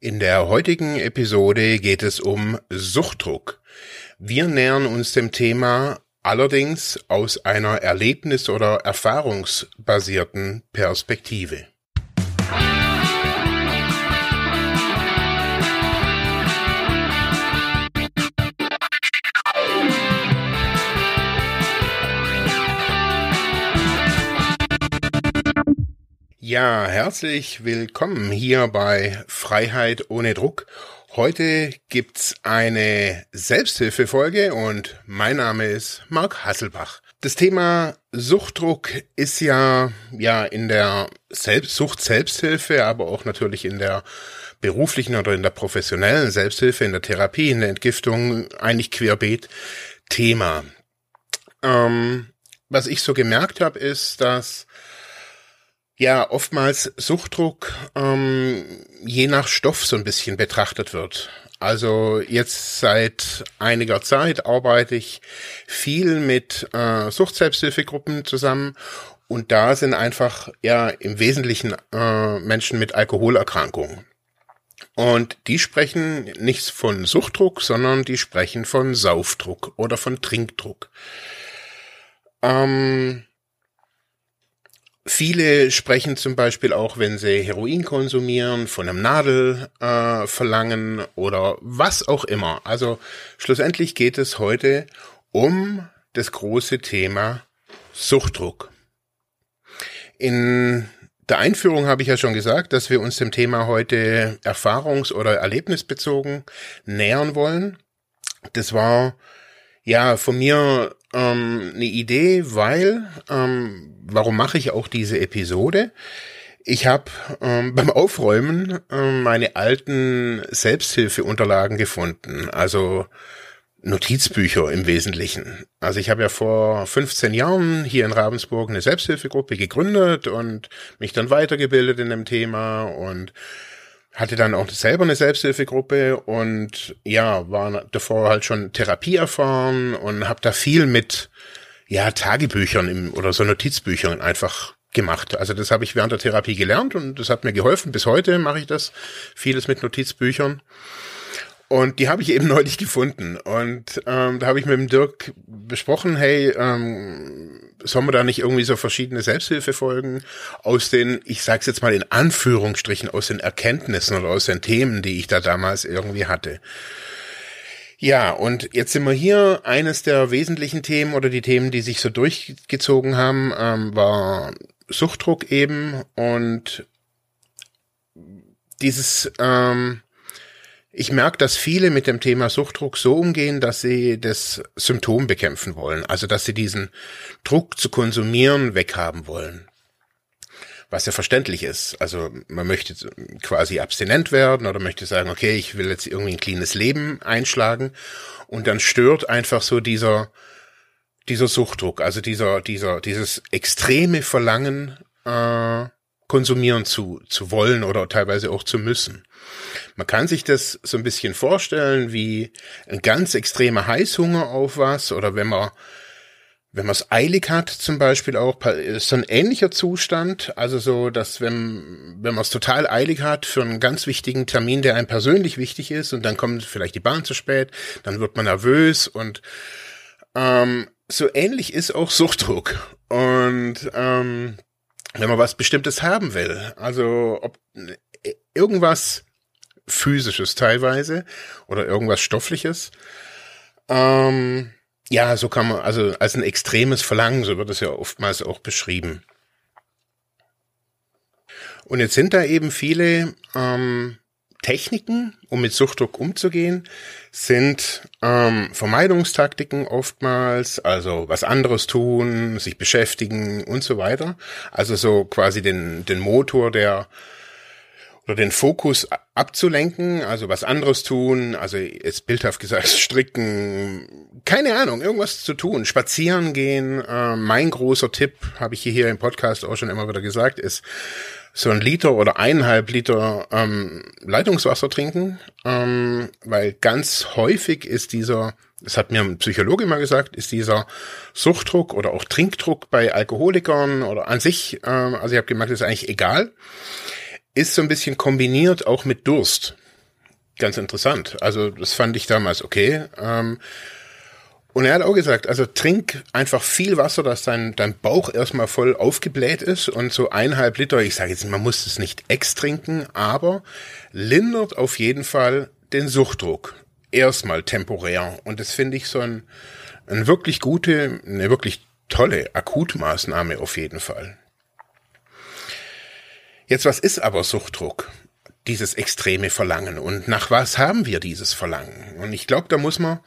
In der heutigen Episode geht es um Suchtdruck. Wir nähern uns dem Thema allerdings aus einer erlebnis- oder erfahrungsbasierten Perspektive. Ja, herzlich willkommen hier bei Freiheit ohne Druck. Heute gibt's eine Selbsthilfefolge und mein Name ist Marc Hasselbach. Das Thema Suchtdruck ist ja, ja in der Selbst Sucht Selbsthilfe, aber auch natürlich in der beruflichen oder in der professionellen Selbsthilfe, in der Therapie, in der Entgiftung eigentlich querbeet Thema. Ähm, was ich so gemerkt habe, ist, dass ja oftmals Suchtdruck ähm, je nach Stoff so ein bisschen betrachtet wird. Also jetzt seit einiger Zeit arbeite ich viel mit äh, Suchtselbsthilfegruppen zusammen und da sind einfach ja im Wesentlichen äh, Menschen mit Alkoholerkrankungen. Und die sprechen nichts von Suchtdruck, sondern die sprechen von Saufdruck oder von Trinkdruck. Ähm, Viele sprechen zum Beispiel auch, wenn sie Heroin konsumieren, von einem Nadelverlangen äh, oder was auch immer. Also schlussendlich geht es heute um das große Thema Suchtdruck. In der Einführung habe ich ja schon gesagt, dass wir uns dem Thema heute erfahrungs- oder erlebnisbezogen nähern wollen. Das war ja von mir ähm, eine Idee, weil, ähm, warum mache ich auch diese Episode? Ich habe ähm, beim Aufräumen ähm, meine alten Selbsthilfeunterlagen gefunden, also Notizbücher im Wesentlichen. Also ich habe ja vor 15 Jahren hier in Ravensburg eine Selbsthilfegruppe gegründet und mich dann weitergebildet in dem Thema und hatte dann auch selber eine Selbsthilfegruppe und ja, war davor halt schon Therapie erfahren und habe da viel mit ja Tagebüchern im, oder so Notizbüchern einfach gemacht. Also das habe ich während der Therapie gelernt und das hat mir geholfen. Bis heute mache ich das vieles mit Notizbüchern. Und die habe ich eben neulich gefunden. Und ähm, da habe ich mit dem Dirk besprochen, hey, ähm, sollen wir da nicht irgendwie so verschiedene Selbsthilfefolgen aus den, ich sag's jetzt mal in Anführungsstrichen, aus den Erkenntnissen oder aus den Themen, die ich da damals irgendwie hatte. Ja, und jetzt sind wir hier. Eines der wesentlichen Themen oder die Themen, die sich so durchgezogen haben, ähm, war Suchtdruck eben und dieses ähm, ich merke, dass viele mit dem Thema Suchtdruck so umgehen, dass sie das Symptom bekämpfen wollen. Also, dass sie diesen Druck zu konsumieren weghaben wollen. Was ja verständlich ist. Also, man möchte quasi abstinent werden oder möchte sagen, okay, ich will jetzt irgendwie ein cleanes Leben einschlagen. Und dann stört einfach so dieser, dieser Suchtdruck, also dieser, dieser, dieses extreme Verlangen, äh, konsumieren zu, zu wollen oder teilweise auch zu müssen. Man kann sich das so ein bisschen vorstellen wie ein ganz extremer Heißhunger auf was oder wenn man wenn man es eilig hat, zum Beispiel auch, ist so ein ähnlicher Zustand. Also so, dass wenn, wenn man es total eilig hat für einen ganz wichtigen Termin, der einem persönlich wichtig ist, und dann kommt vielleicht die Bahn zu spät, dann wird man nervös und ähm, so ähnlich ist auch Suchtdruck. Und ähm, wenn man was Bestimmtes haben will, also ob äh, irgendwas physisches teilweise oder irgendwas stoffliches, ähm, ja, so kann man, also als ein extremes Verlangen, so wird es ja oftmals auch beschrieben. Und jetzt sind da eben viele ähm, Techniken, um mit Suchtdruck umzugehen, sind ähm, Vermeidungstaktiken oftmals, also was anderes tun, sich beschäftigen und so weiter. Also so quasi den, den Motor der oder den Fokus abzulenken, also was anderes tun, also jetzt bildhaft gesagt stricken, keine Ahnung, irgendwas zu tun, spazieren gehen. Äh, mein großer Tipp, habe ich hier im Podcast auch schon immer wieder gesagt, ist so ein Liter oder eineinhalb Liter ähm, Leitungswasser trinken, ähm, weil ganz häufig ist dieser, das hat mir ein Psychologe mal gesagt, ist dieser Suchtdruck oder auch Trinkdruck bei Alkoholikern oder an sich, ähm, also ich habe gemerkt, ist eigentlich egal, ist so ein bisschen kombiniert auch mit Durst. ganz interessant. Also das fand ich damals okay. Ähm, und er hat auch gesagt, also trink einfach viel Wasser, dass dein, dein Bauch erstmal voll aufgebläht ist und so eineinhalb Liter, ich sage jetzt, man muss es nicht ex trinken, aber lindert auf jeden Fall den Suchtdruck. Erstmal temporär. Und das finde ich so ein, ein wirklich gute, eine wirklich tolle Akutmaßnahme auf jeden Fall. Jetzt, was ist aber Suchtdruck? Dieses extreme Verlangen. Und nach was haben wir dieses Verlangen? Und ich glaube, da muss man,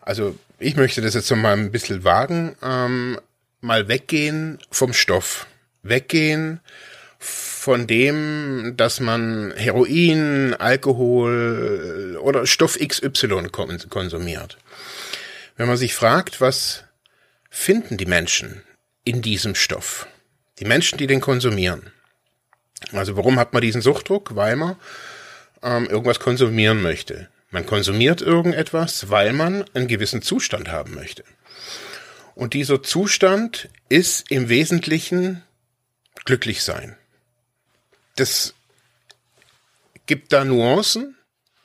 also ich möchte das jetzt noch mal ein bisschen wagen, ähm, mal weggehen vom Stoff. Weggehen von dem, dass man Heroin, Alkohol oder Stoff XY konsumiert. Wenn man sich fragt, was finden die Menschen in diesem Stoff? Die Menschen, die den konsumieren. Also warum hat man diesen Suchtdruck? Weil man ähm, irgendwas konsumieren möchte. Man konsumiert irgendetwas, weil man einen gewissen Zustand haben möchte. Und dieser Zustand ist im Wesentlichen glücklich sein. Das gibt da Nuancen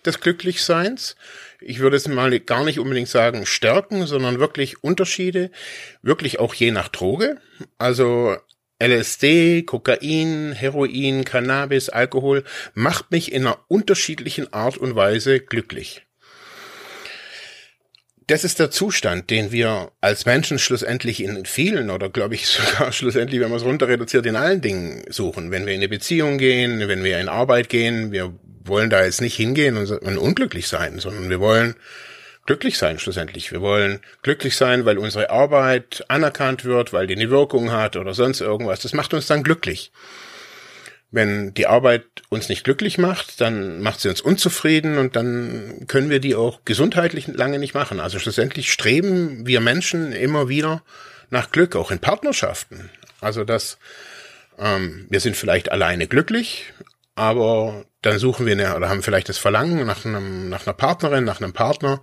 des Glücklichseins. Ich würde es mal gar nicht unbedingt sagen Stärken, sondern wirklich Unterschiede, wirklich auch je nach Droge. Also LSD, Kokain, Heroin, Cannabis, Alkohol macht mich in einer unterschiedlichen Art und Weise glücklich. Das ist der Zustand, den wir als Menschen schlussendlich in vielen oder glaube ich sogar schlussendlich, wenn man es runter reduziert, in allen Dingen suchen. Wenn wir in eine Beziehung gehen, wenn wir in Arbeit gehen, wir wollen da jetzt nicht hingehen und unglücklich sein, sondern wir wollen glücklich sein schlussendlich. Wir wollen glücklich sein, weil unsere Arbeit anerkannt wird, weil die eine Wirkung hat oder sonst irgendwas. Das macht uns dann glücklich. Wenn die Arbeit uns nicht glücklich macht, dann macht sie uns unzufrieden und dann können wir die auch gesundheitlich lange nicht machen. Also schlussendlich streben wir Menschen immer wieder nach Glück, auch in Partnerschaften. Also dass ähm, wir sind vielleicht alleine glücklich, aber dann suchen wir eine, oder haben vielleicht das Verlangen nach einem, nach einer Partnerin, nach einem Partner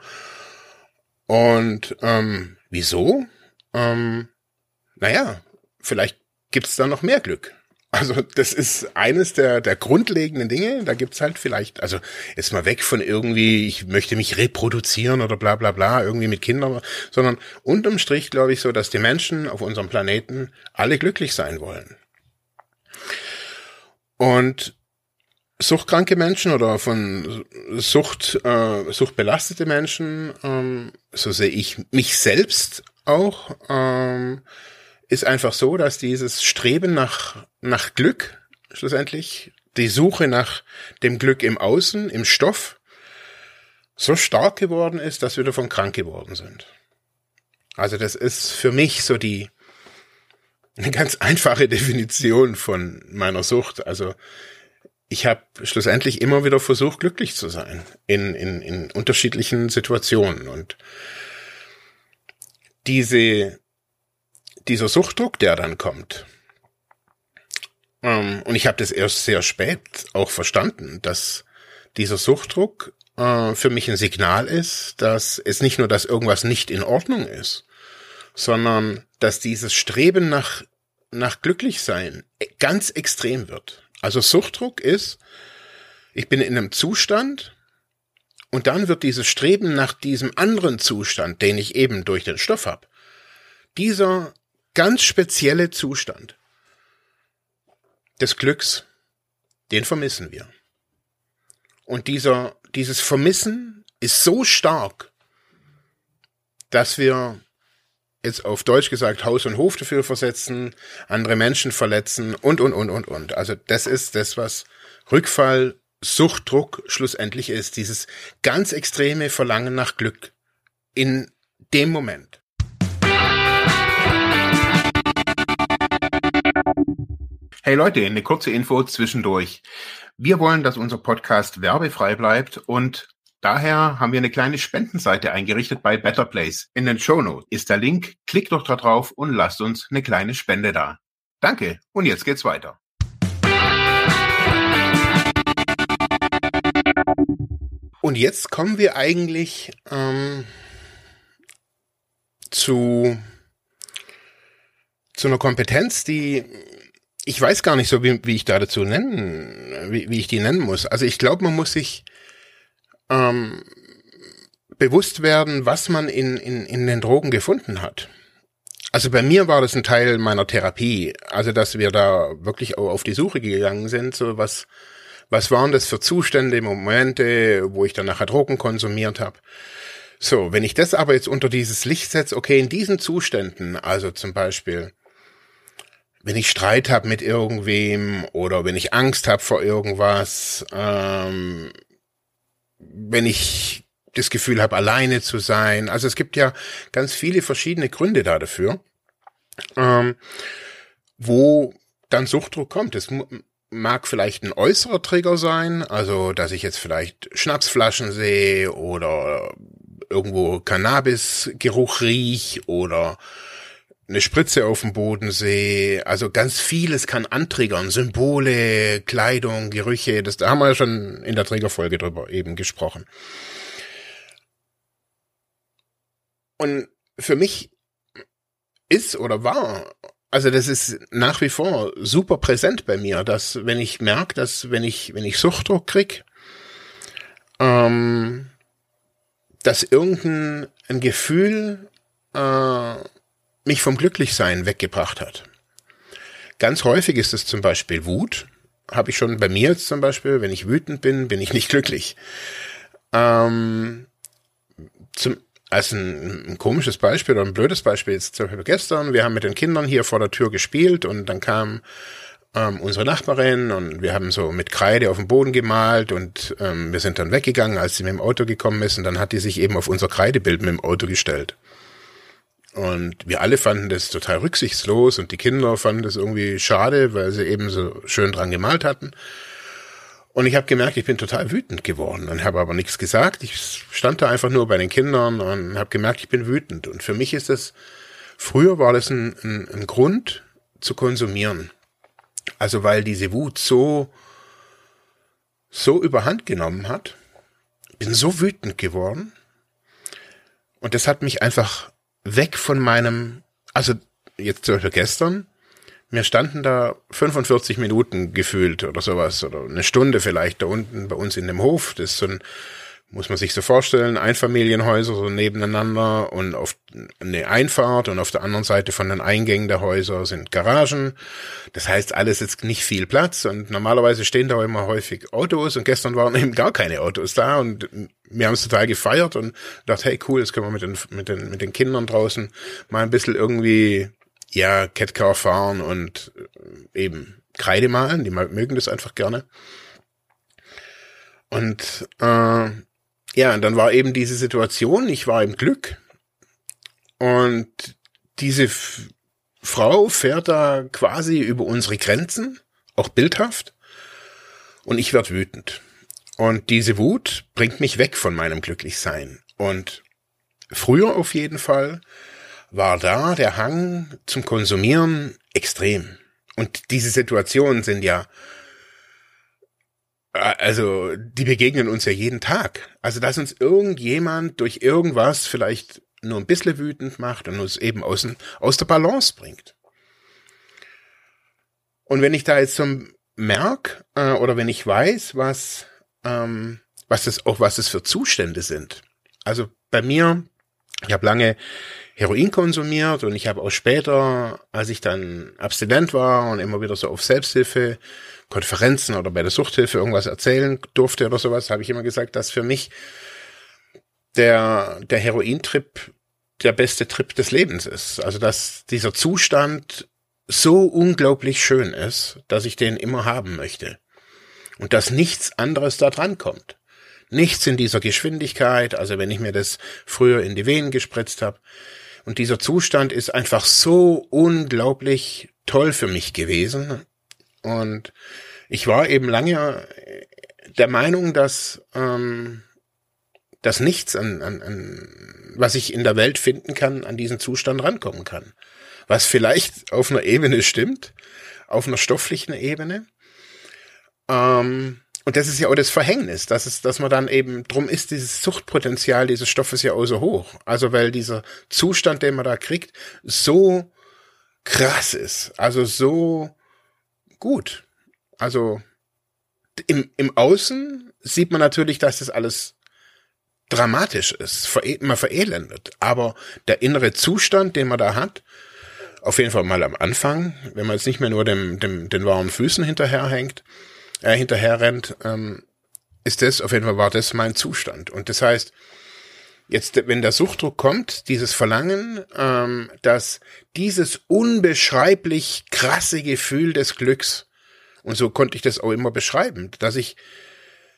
und ähm, wieso? Ähm, naja, vielleicht gibt's da noch mehr Glück. Also das ist eines der, der grundlegenden Dinge. Da gibt's halt vielleicht, also jetzt mal weg von irgendwie, ich möchte mich reproduzieren oder bla bla bla, irgendwie mit Kindern, sondern unterm Strich glaube ich so, dass die Menschen auf unserem Planeten alle glücklich sein wollen. Und suchtkranke Menschen oder von Sucht, äh, suchtbelastete Menschen, ähm, so sehe ich mich selbst auch, ähm, ist einfach so, dass dieses Streben nach, nach Glück schlussendlich, die Suche nach dem Glück im Außen, im Stoff, so stark geworden ist, dass wir davon krank geworden sind. Also das ist für mich so die eine ganz einfache Definition von meiner Sucht. Also ich habe schlussendlich immer wieder versucht, glücklich zu sein in, in, in unterschiedlichen Situationen. Und diese, dieser Suchtdruck, der dann kommt, ähm, und ich habe das erst sehr spät auch verstanden, dass dieser Suchtdruck äh, für mich ein Signal ist, dass es nicht nur, dass irgendwas nicht in Ordnung ist, sondern dass dieses Streben nach, nach Glücklichsein ganz extrem wird. Also Suchtdruck ist, ich bin in einem Zustand und dann wird dieses Streben nach diesem anderen Zustand, den ich eben durch den Stoff habe, dieser ganz spezielle Zustand des Glücks, den vermissen wir. Und dieser, dieses Vermissen ist so stark, dass wir jetzt auf Deutsch gesagt Haus und Hof dafür versetzen, andere Menschen verletzen und, und, und, und, und. Also das ist das, was Rückfall, Suchtdruck schlussendlich ist. Dieses ganz extreme Verlangen nach Glück in dem Moment. Hey Leute, eine kurze Info zwischendurch. Wir wollen, dass unser Podcast werbefrei bleibt und Daher haben wir eine kleine Spendenseite eingerichtet bei Better Place. In den Shownotes ist der Link. Klickt doch da drauf und lasst uns eine kleine Spende da. Danke und jetzt geht's weiter. Und jetzt kommen wir eigentlich ähm, zu, zu einer Kompetenz, die ich weiß gar nicht so, wie, wie ich da dazu nennen, wie, wie ich die nennen muss. Also ich glaube, man muss sich ähm, bewusst werden, was man in, in, in den Drogen gefunden hat. Also bei mir war das ein Teil meiner Therapie, also dass wir da wirklich auf die Suche gegangen sind, so was, was waren das für Zustände, Momente, wo ich dann nachher Drogen konsumiert habe. So, wenn ich das aber jetzt unter dieses Licht setze, okay, in diesen Zuständen, also zum Beispiel, wenn ich Streit habe mit irgendwem oder wenn ich Angst habe vor irgendwas, ähm, wenn ich das Gefühl habe, alleine zu sein. Also es gibt ja ganz viele verschiedene Gründe da dafür, ähm, wo dann Suchtdruck kommt. Es mag vielleicht ein äußerer Trigger sein, also dass ich jetzt vielleicht Schnapsflaschen sehe oder irgendwo Cannabisgeruch riech oder eine Spritze auf dem Boden sehe. Also ganz vieles kann antriggern. Symbole, Kleidung, Gerüche. Das da haben wir ja schon in der Triggerfolge drüber eben gesprochen. Und für mich ist oder war, also das ist nach wie vor super präsent bei mir, dass wenn ich merke, dass wenn ich, wenn ich Suchtdruck krieg, ähm, dass irgendein ein Gefühl äh, mich vom Glücklichsein weggebracht hat. Ganz häufig ist es zum Beispiel Wut. Habe ich schon bei mir jetzt zum Beispiel, wenn ich wütend bin, bin ich nicht glücklich. Ähm, zum, als ein, ein, komisches Beispiel oder ein blödes Beispiel jetzt zum Beispiel gestern, wir haben mit den Kindern hier vor der Tür gespielt und dann kam ähm, unsere Nachbarin und wir haben so mit Kreide auf dem Boden gemalt und ähm, wir sind dann weggegangen, als sie mit dem Auto gekommen ist und dann hat die sich eben auf unser Kreidebild mit dem Auto gestellt. Und wir alle fanden das total rücksichtslos und die Kinder fanden das irgendwie schade, weil sie eben so schön dran gemalt hatten. Und ich habe gemerkt, ich bin total wütend geworden und habe aber nichts gesagt. Ich stand da einfach nur bei den Kindern und habe gemerkt, ich bin wütend. Und für mich ist das, früher war das ein, ein, ein Grund zu konsumieren. Also weil diese Wut so, so überhand genommen hat, bin so wütend geworden. Und das hat mich einfach weg von meinem, also jetzt zum Beispiel gestern, mir standen da 45 Minuten gefühlt oder sowas oder eine Stunde vielleicht da unten bei uns in dem Hof. Das ist so ein muss man sich so vorstellen, Einfamilienhäuser so nebeneinander und auf eine Einfahrt und auf der anderen Seite von den Eingängen der Häuser sind Garagen. Das heißt, alles ist nicht viel Platz und normalerweise stehen da immer häufig Autos und gestern waren eben gar keine Autos da und wir haben es total gefeiert und dachte, hey cool, jetzt können wir mit den, mit den, mit den Kindern draußen mal ein bisschen irgendwie, ja, Catcar fahren und eben Kreide malen, die mögen das einfach gerne. Und äh, ja, und dann war eben diese Situation, ich war im Glück und diese F Frau fährt da quasi über unsere Grenzen, auch bildhaft, und ich werd wütend. Und diese Wut bringt mich weg von meinem Glücklichsein. Und früher auf jeden Fall war da der Hang zum Konsumieren extrem. Und diese Situationen sind ja also die begegnen uns ja jeden Tag. Also dass uns irgendjemand durch irgendwas vielleicht nur ein bisschen wütend macht und uns eben aus, aus der Balance bringt. Und wenn ich da jetzt so merk äh, oder wenn ich weiß, was ähm, was das auch was das für Zustände sind. Also bei mir, ich habe lange Heroin konsumiert und ich habe auch später, als ich dann abstinent war und immer wieder so auf Selbsthilfe Konferenzen oder bei der Suchthilfe irgendwas erzählen durfte oder sowas, habe ich immer gesagt, dass für mich der, der Herointrip der beste Trip des Lebens ist. Also dass dieser Zustand so unglaublich schön ist, dass ich den immer haben möchte. Und dass nichts anderes da dran kommt. Nichts in dieser Geschwindigkeit, also wenn ich mir das früher in die Venen gespritzt habe. Und dieser Zustand ist einfach so unglaublich toll für mich gewesen. Und ich war eben lange der Meinung, dass, ähm, dass nichts an, an, an, was ich in der Welt finden kann, an diesen Zustand rankommen kann. Was vielleicht auf einer Ebene stimmt, auf einer stofflichen Ebene. Ähm, und das ist ja auch das Verhängnis, dass es, dass man dann eben, drum ist dieses Suchtpotenzial dieses Stoffes ja auch so hoch. Also weil dieser Zustand, den man da kriegt, so krass ist. Also so gut. Also im, im Außen sieht man natürlich, dass das alles dramatisch ist, man verelendet. Aber der innere Zustand, den man da hat, auf jeden Fall mal am Anfang, wenn man jetzt nicht mehr nur dem, dem, den warmen Füßen hinterherhängt, äh, hinterher rennt, ähm, ist das, auf jeden Fall war das mein Zustand. Und das heißt, jetzt, wenn der Suchtdruck kommt, dieses Verlangen, ähm, dass dieses unbeschreiblich krasse Gefühl des Glücks, und so konnte ich das auch immer beschreiben, dass ich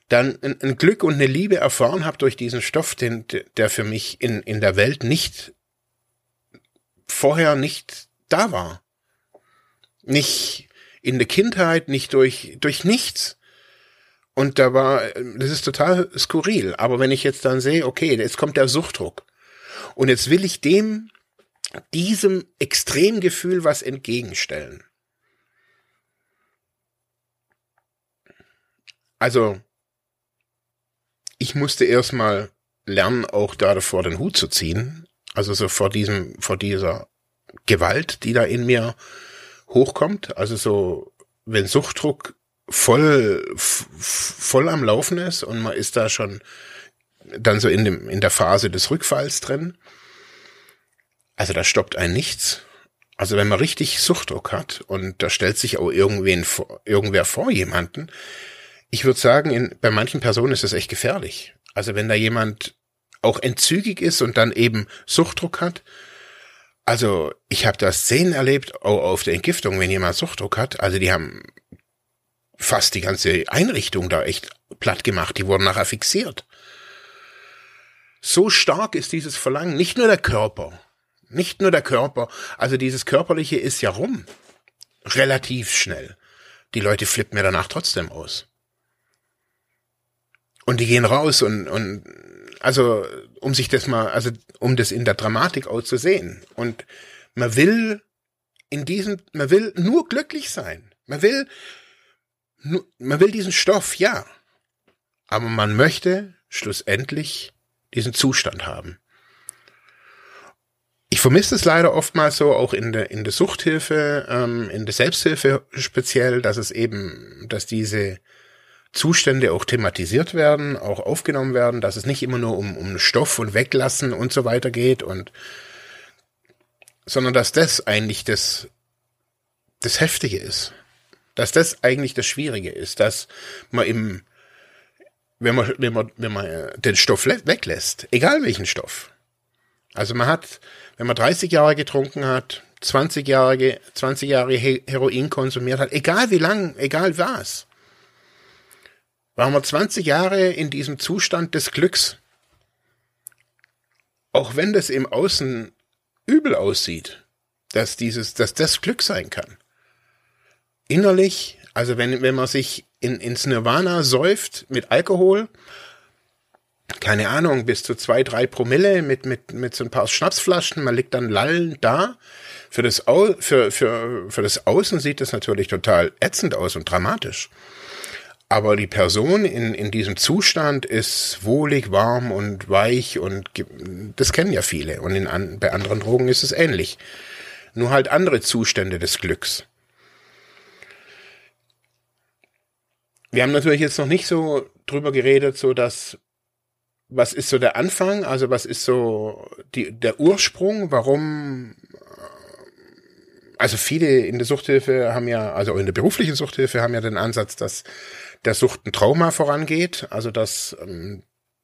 dann ein, ein Glück und eine Liebe erfahren habe durch diesen Stoff, den, der für mich in, in der Welt nicht vorher nicht da war. Nicht in der Kindheit, nicht durch, durch nichts. Und da war, das ist total skurril. Aber wenn ich jetzt dann sehe, okay, jetzt kommt der Suchtdruck. Und jetzt will ich dem, diesem Extremgefühl was entgegenstellen. Also, ich musste erstmal lernen, auch da vor den Hut zu ziehen. Also so vor diesem, vor dieser Gewalt, die da in mir hochkommt. Also so, wenn Suchtdruck voll, voll am Laufen ist und man ist da schon dann so in dem, in der Phase des Rückfalls drin. Also da stoppt ein nichts. Also wenn man richtig Suchtdruck hat und da stellt sich auch irgendwen vor, irgendwer vor jemanden, ich würde sagen, in, bei manchen Personen ist das echt gefährlich. Also wenn da jemand auch entzügig ist und dann eben Suchtdruck hat, also ich habe da Szenen erlebt, auch auf der Entgiftung, wenn jemand Suchtdruck hat, also die haben fast die ganze Einrichtung da echt platt gemacht. Die wurden nachher fixiert. So stark ist dieses Verlangen, nicht nur der Körper, nicht nur der Körper, also dieses Körperliche ist ja rum. Relativ schnell. Die Leute flippen mir danach trotzdem aus. Und die gehen raus und, und also um sich das mal, also um das in der Dramatik auch zu sehen. Und man will in diesem, man will nur glücklich sein. Man will man will diesen Stoff, ja. Aber man möchte schlussendlich diesen Zustand haben. Ich vermisse es leider oftmals so, auch in der, in der Suchthilfe, ähm, in der Selbsthilfe speziell, dass es eben, dass diese Zustände auch thematisiert werden, auch aufgenommen werden, dass es nicht immer nur um, um Stoff und Weglassen und so weiter geht und, sondern dass das eigentlich das, das Heftige ist dass das eigentlich das Schwierige ist, dass man im, wenn man, wenn man, wenn man äh, den Stoff weglässt, egal welchen Stoff. Also man hat, wenn man 30 Jahre getrunken hat, 20 Jahre, 20 Jahre Heroin konsumiert hat, egal wie lang, egal was, waren wir 20 Jahre in diesem Zustand des Glücks. Auch wenn das im Außen übel aussieht, dass dieses, dass das Glück sein kann innerlich, also wenn, wenn man sich in, ins Nirvana säuft mit Alkohol, keine Ahnung, bis zu zwei, drei Promille mit, mit, mit so ein paar Schnapsflaschen, man liegt dann lallend da. Für das, Au für, für, für das Außen sieht das natürlich total ätzend aus und dramatisch. Aber die Person in, in diesem Zustand ist wohlig, warm und weich und das kennen ja viele. Und in, bei anderen Drogen ist es ähnlich. Nur halt andere Zustände des Glücks. Wir haben natürlich jetzt noch nicht so drüber geredet, so dass was ist so der Anfang, also was ist so die, der Ursprung, warum äh, also viele in der Suchthilfe haben ja, also in der beruflichen Suchthilfe haben ja den Ansatz, dass der Sucht ein Trauma vorangeht, also dass ähm,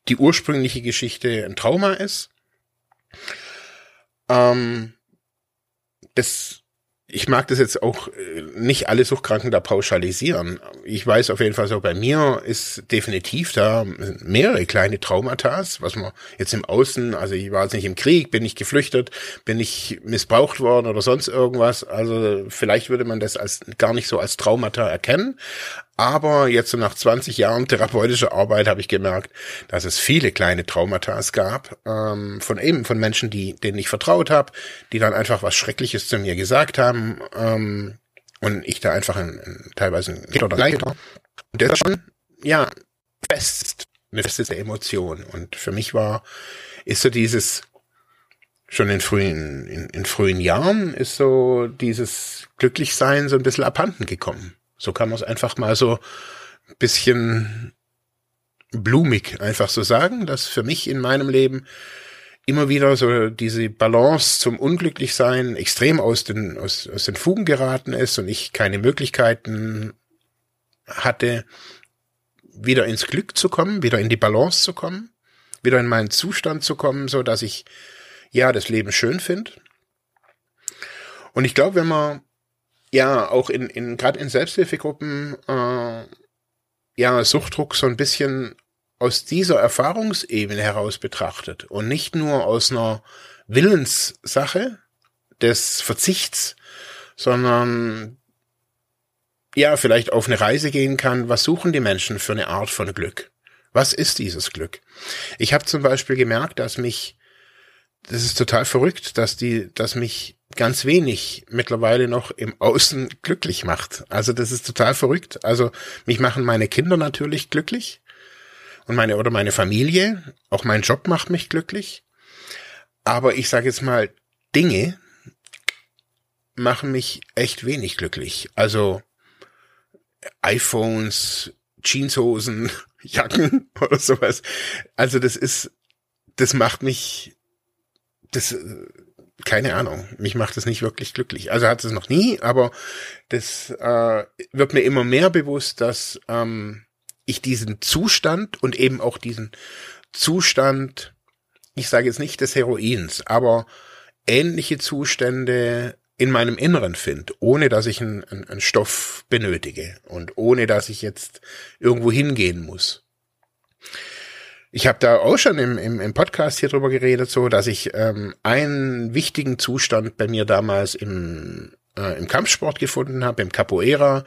die ursprüngliche Geschichte ein Trauma ist. Ähm, das ich mag das jetzt auch äh, nicht alle Suchtkranken da pauschalisieren. Ich weiß auf jeden Fall so, bei mir ist definitiv da mehrere kleine Traumata, was man jetzt im Außen, also ich war jetzt nicht im Krieg, bin ich geflüchtet, bin ich missbraucht worden oder sonst irgendwas. Also vielleicht würde man das als gar nicht so als Traumata erkennen. Aber jetzt so nach 20 Jahren therapeutischer Arbeit habe ich gemerkt, dass es viele kleine Traumata gab ähm, von eben von Menschen, die denen ich vertraut habe, die dann einfach was Schreckliches zu mir gesagt haben ähm, und ich da einfach ein, ein, teilweise ein oder Leid Und das ist schon ja fest eine feste Emotion. Und für mich war ist so dieses schon in frühen in, in frühen Jahren ist so dieses Glücklichsein so ein bisschen abhanden gekommen. So kann man es einfach mal so ein bisschen blumig einfach so sagen, dass für mich in meinem Leben immer wieder so diese Balance zum Unglücklichsein extrem aus den, aus, aus den Fugen geraten ist und ich keine Möglichkeiten hatte, wieder ins Glück zu kommen, wieder in die Balance zu kommen, wieder in meinen Zustand zu kommen, so dass ich ja das Leben schön finde. Und ich glaube, wenn man ja auch in, in gerade in Selbsthilfegruppen äh, ja Suchtdruck so ein bisschen aus dieser Erfahrungsebene heraus betrachtet und nicht nur aus einer Willenssache des Verzichts, sondern ja, vielleicht auf eine Reise gehen kann, was suchen die Menschen für eine Art von Glück? Was ist dieses Glück? Ich habe zum Beispiel gemerkt, dass mich, das ist total verrückt, dass die, dass mich ganz wenig mittlerweile noch im Außen glücklich macht. Also das ist total verrückt. Also mich machen meine Kinder natürlich glücklich und meine oder meine Familie, auch mein Job macht mich glücklich. Aber ich sage jetzt mal, Dinge machen mich echt wenig glücklich. Also iPhones, Jeanshosen, Jacken oder sowas. Also das ist, das macht mich, das, keine Ahnung, mich macht das nicht wirklich glücklich. Also hat es noch nie, aber das äh, wird mir immer mehr bewusst, dass ähm, ich diesen Zustand und eben auch diesen Zustand, ich sage jetzt nicht des Heroins, aber ähnliche Zustände in meinem Inneren finde, ohne dass ich einen, einen Stoff benötige und ohne dass ich jetzt irgendwo hingehen muss. Ich habe da auch schon im, im, im Podcast hier drüber geredet, so dass ich ähm, einen wichtigen Zustand bei mir damals im, äh, im Kampfsport gefunden habe, im Capoeira,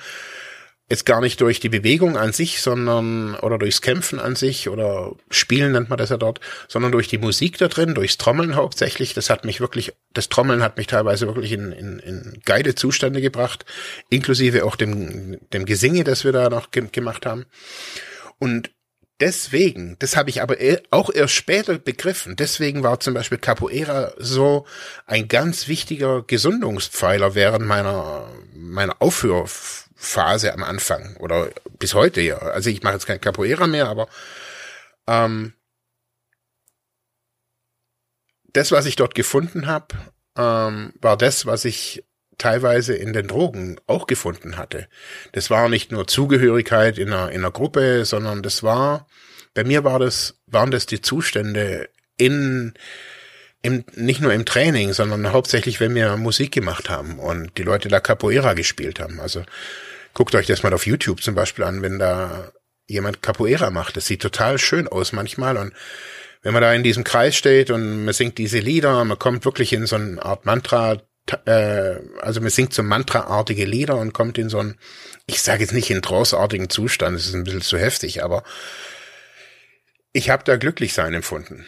Jetzt gar nicht durch die Bewegung an sich, sondern, oder durchs Kämpfen an sich, oder Spielen nennt man das ja dort, sondern durch die Musik da drin, durchs Trommeln hauptsächlich. Das hat mich wirklich, das Trommeln hat mich teilweise wirklich in, in, in geile Zustände gebracht, inklusive auch dem, dem Gesinge, das wir da noch ge gemacht haben. Und deswegen, das habe ich aber auch erst später begriffen, deswegen war zum Beispiel Capoeira so ein ganz wichtiger Gesundungspfeiler während meiner, meiner Aufhör Phase am Anfang oder bis heute ja. Also ich mache jetzt kein Capoeira mehr, aber ähm, das, was ich dort gefunden habe, ähm, war das, was ich teilweise in den Drogen auch gefunden hatte. Das war nicht nur Zugehörigkeit in einer, in einer Gruppe, sondern das war, bei mir war das, waren das die Zustände in, im, nicht nur im Training, sondern hauptsächlich, wenn wir Musik gemacht haben und die Leute da Capoeira gespielt haben. Also Guckt euch das mal auf YouTube zum Beispiel an, wenn da jemand Capoeira macht. Das sieht total schön aus manchmal und wenn man da in diesem Kreis steht und man singt diese Lieder, man kommt wirklich in so eine Art Mantra, äh, also man singt so Mantra-artige Lieder und kommt in so einen, ich sage jetzt nicht in tranceartigen Zustand, das ist ein bisschen zu heftig, aber ich habe da glücklich sein empfunden.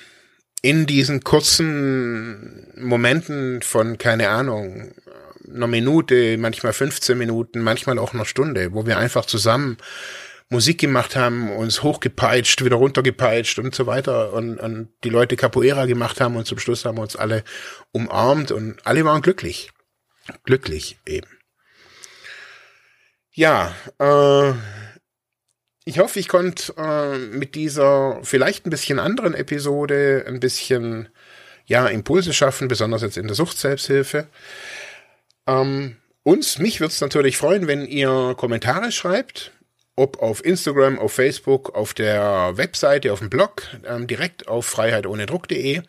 In diesen kurzen Momenten von, keine Ahnung, einer Minute, manchmal 15 Minuten, manchmal auch einer Stunde, wo wir einfach zusammen Musik gemacht haben, uns hochgepeitscht, wieder runtergepeitscht und so weiter und, und die Leute Capoeira gemacht haben und zum Schluss haben wir uns alle umarmt und alle waren glücklich. Glücklich eben. Ja, äh, ich hoffe, ich konnte äh, mit dieser vielleicht ein bisschen anderen Episode ein bisschen ja Impulse schaffen, besonders jetzt in der Sucht-Selbsthilfe. Ähm, uns, mich würde es natürlich freuen, wenn ihr Kommentare schreibt, ob auf Instagram, auf Facebook, auf der Webseite, auf dem Blog, ähm, direkt auf freiheitohnedruck.de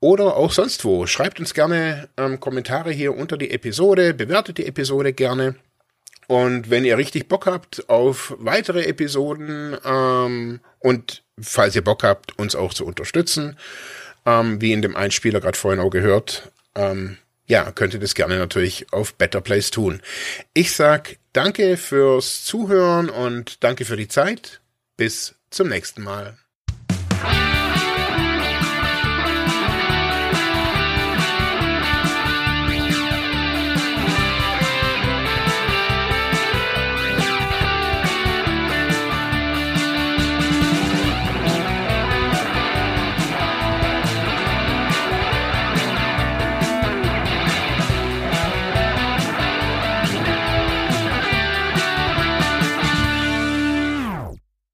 oder auch sonst wo. Schreibt uns gerne ähm, Kommentare hier unter die Episode, bewertet die Episode gerne. Und wenn ihr richtig Bock habt auf weitere Episoden ähm, und falls ihr Bock habt, uns auch zu unterstützen, ähm, wie in dem Einspieler gerade vorhin auch gehört, ähm, ja, könnt ihr das gerne natürlich auf Better Place tun. Ich sag danke fürs Zuhören und danke für die Zeit. Bis zum nächsten Mal.